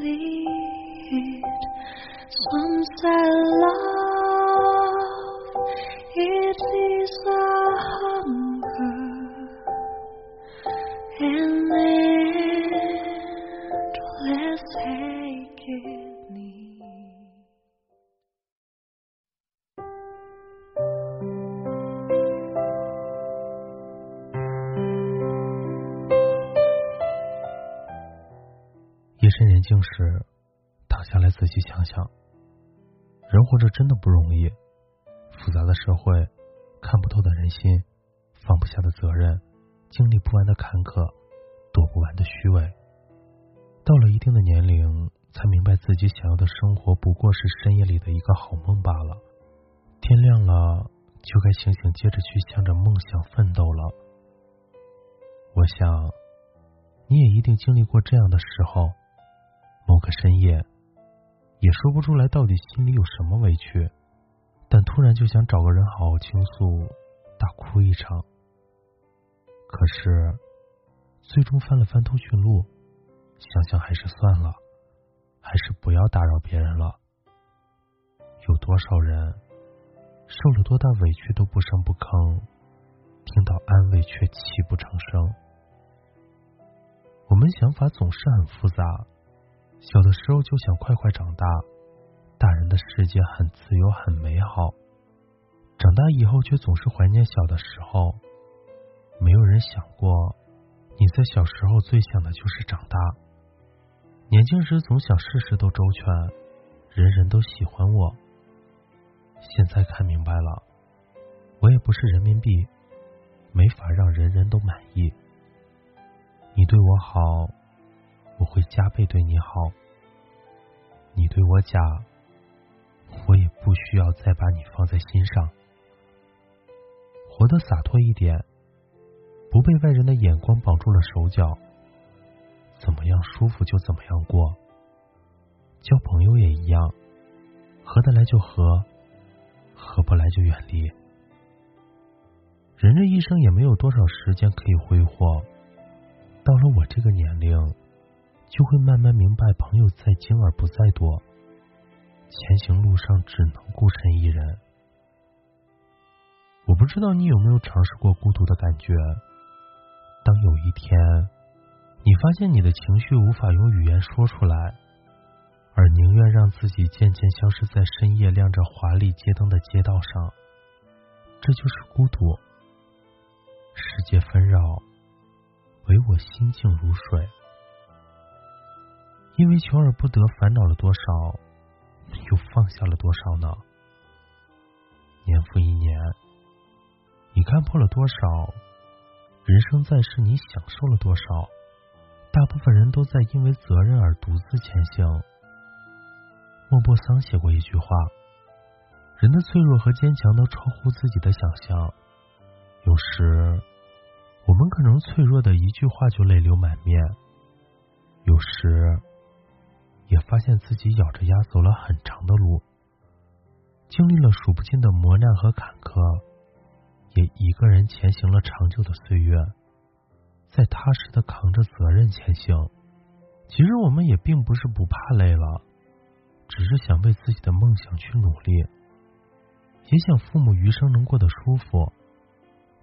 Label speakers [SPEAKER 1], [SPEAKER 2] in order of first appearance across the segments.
[SPEAKER 1] lead. Some say love, It's.
[SPEAKER 2] 夜深人静时，躺下来仔细想想，人活着真的不容易。复杂的社会，看不透的人心，放不下的责任，经历不完的坎坷，躲不完的虚伪。到了一定的年龄，才明白自己想要的生活不过是深夜里的一个好梦罢了。天亮了，就该醒醒，接着去向着梦想奋斗了。我想，你也一定经历过这样的时候。某个深夜，也说不出来到底心里有什么委屈，但突然就想找个人好好倾诉，大哭一场。可是，最终翻了翻通讯录，想想还是算了，还是不要打扰别人了。有多少人受了多大委屈都不声不吭，听到安慰却泣不成声。我们想法总是很复杂。小的时候就想快快长大，大人的世界很自由很美好。长大以后却总是怀念小的时候。没有人想过，你在小时候最想的就是长大。年轻时总想事事都周全，人人都喜欢我。现在看明白了，我也不是人民币，没法让人人都满意。你对我好。我会加倍对你好，你对我假，我也不需要再把你放在心上。活得洒脱一点，不被外人的眼光绑住了手脚，怎么样舒服就怎么样过。交朋友也一样，合得来就合，合不来就远离。人这一生也没有多少时间可以挥霍，到了我这个年龄。就会慢慢明白，朋友在精而不在多，前行路上只能孤身一人。我不知道你有没有尝试过孤独的感觉。当有一天，你发现你的情绪无法用语言说出来，而宁愿让自己渐渐消失在深夜亮着华丽街灯的街道上，这就是孤独。世界纷扰，唯我心静如水。因为求而不得，烦恼了多少，又放下了多少呢？年复一年，你看破了多少？人生在世，你享受了多少？大部分人都在因为责任而独自前行。莫泊桑写过一句话：人的脆弱和坚强都超乎自己的想象。有时，我们可能脆弱的一句话就泪流满面；有时，也发现自己咬着牙走了很长的路，经历了数不尽的磨难和坎坷，也一个人前行了长久的岁月，在踏实的扛着责任前行。其实我们也并不是不怕累了，只是想为自己的梦想去努力，也想父母余生能过得舒服，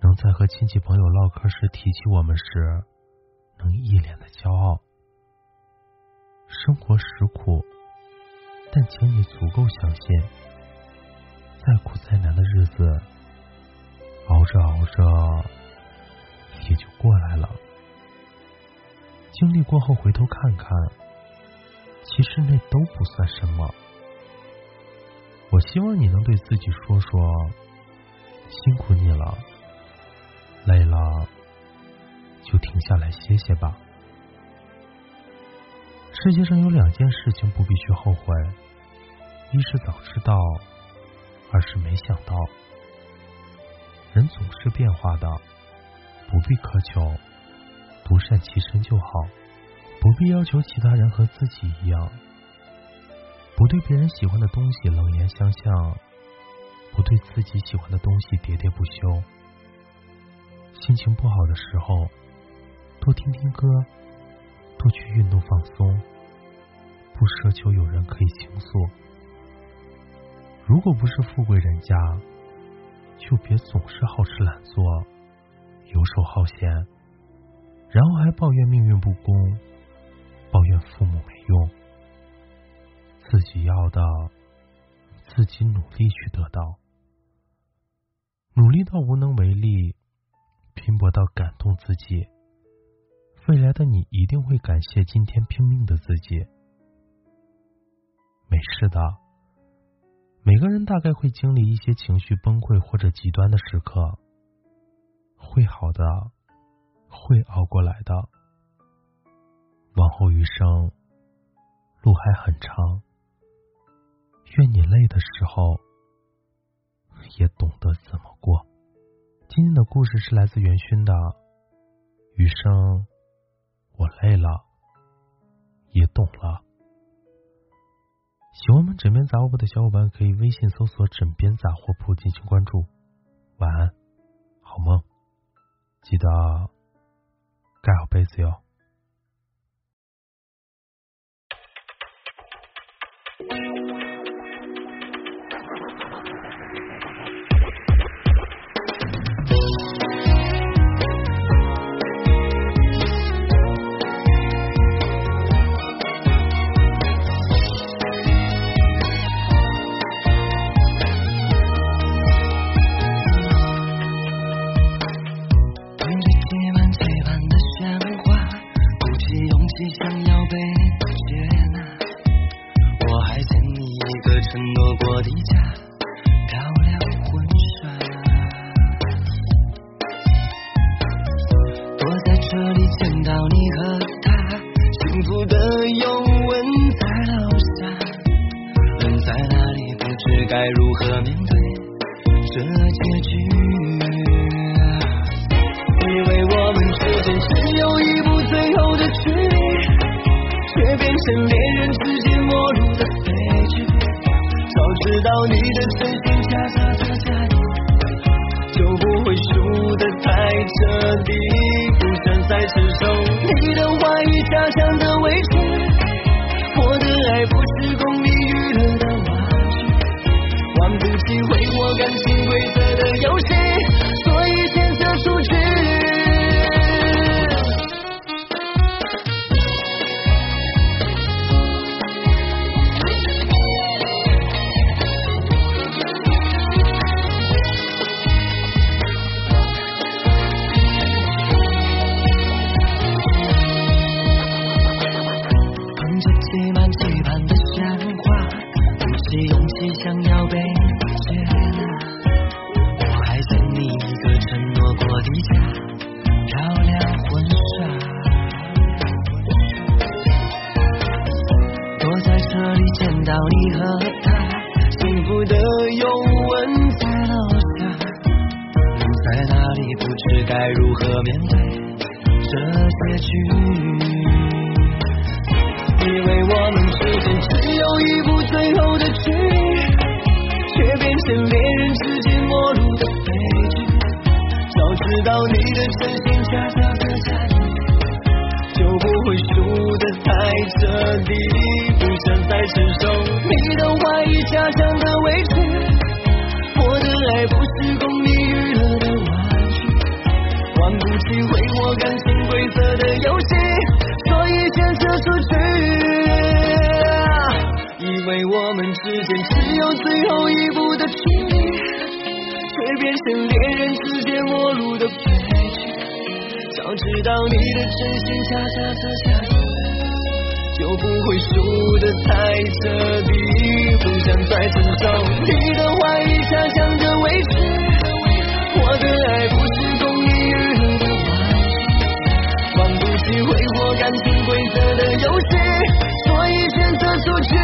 [SPEAKER 2] 能在和亲戚朋友唠嗑时提起我们时，能一脸的骄傲。生活实苦，但请你足够相信，再苦再难的日子，熬着熬着也就过来了。经历过后回头看看，其实那都不算什么。我希望你能对自己说说：辛苦你了，累了就停下来歇歇吧。世界上有两件事情不必去后悔：一是早知道，二是没想到。人总是变化的，不必苛求，独善其身就好。不必要求其他人和自己一样，不对别人喜欢的东西冷言相向，不对自己喜欢的东西喋喋不休。心情不好的时候，多听听歌，多去运动放松，不奢求有人可以倾诉。如果不是富贵人家，就别总是好吃懒做，游手好闲，然后还抱怨命运不公。抱怨父母没用，自己要的自己努力去得到，努力到无能为力，拼搏到感动自己，未来的你一定会感谢今天拼命的自己。没事的，每个人大概会经历一些情绪崩溃或者极端的时刻，会好的，会熬过来的。往后余生，路还很长。愿你累的时候，也懂得怎么过。今天的故事是来自元勋的《余生》，我累了，也懂了。喜欢我们枕边杂货铺的小伙伴，可以微信搜索“枕边杂货铺”进行关注。晚安，好梦，记得盖好被子哟。
[SPEAKER 3] 离家漂亮婚纱躲在这里见到你和他幸福的拥吻在楼下人在哪里不知该如何面对这结局因为我们之间只有一步最后的距离却变成零知道你的真心假假的假，就不会输得太彻到你和他幸福的拥吻在楼下，在那里不知该如何面对这结局。玩不起毁我感情规则的游戏，所以选择出去。以为我们之间只有最后一步的距离，却变成恋人之间陌路的悲剧。早知道你的真心假假的假意。就不会输得太彻底，不想再承受你的怀疑，假象的委屈，我的爱。Georgia.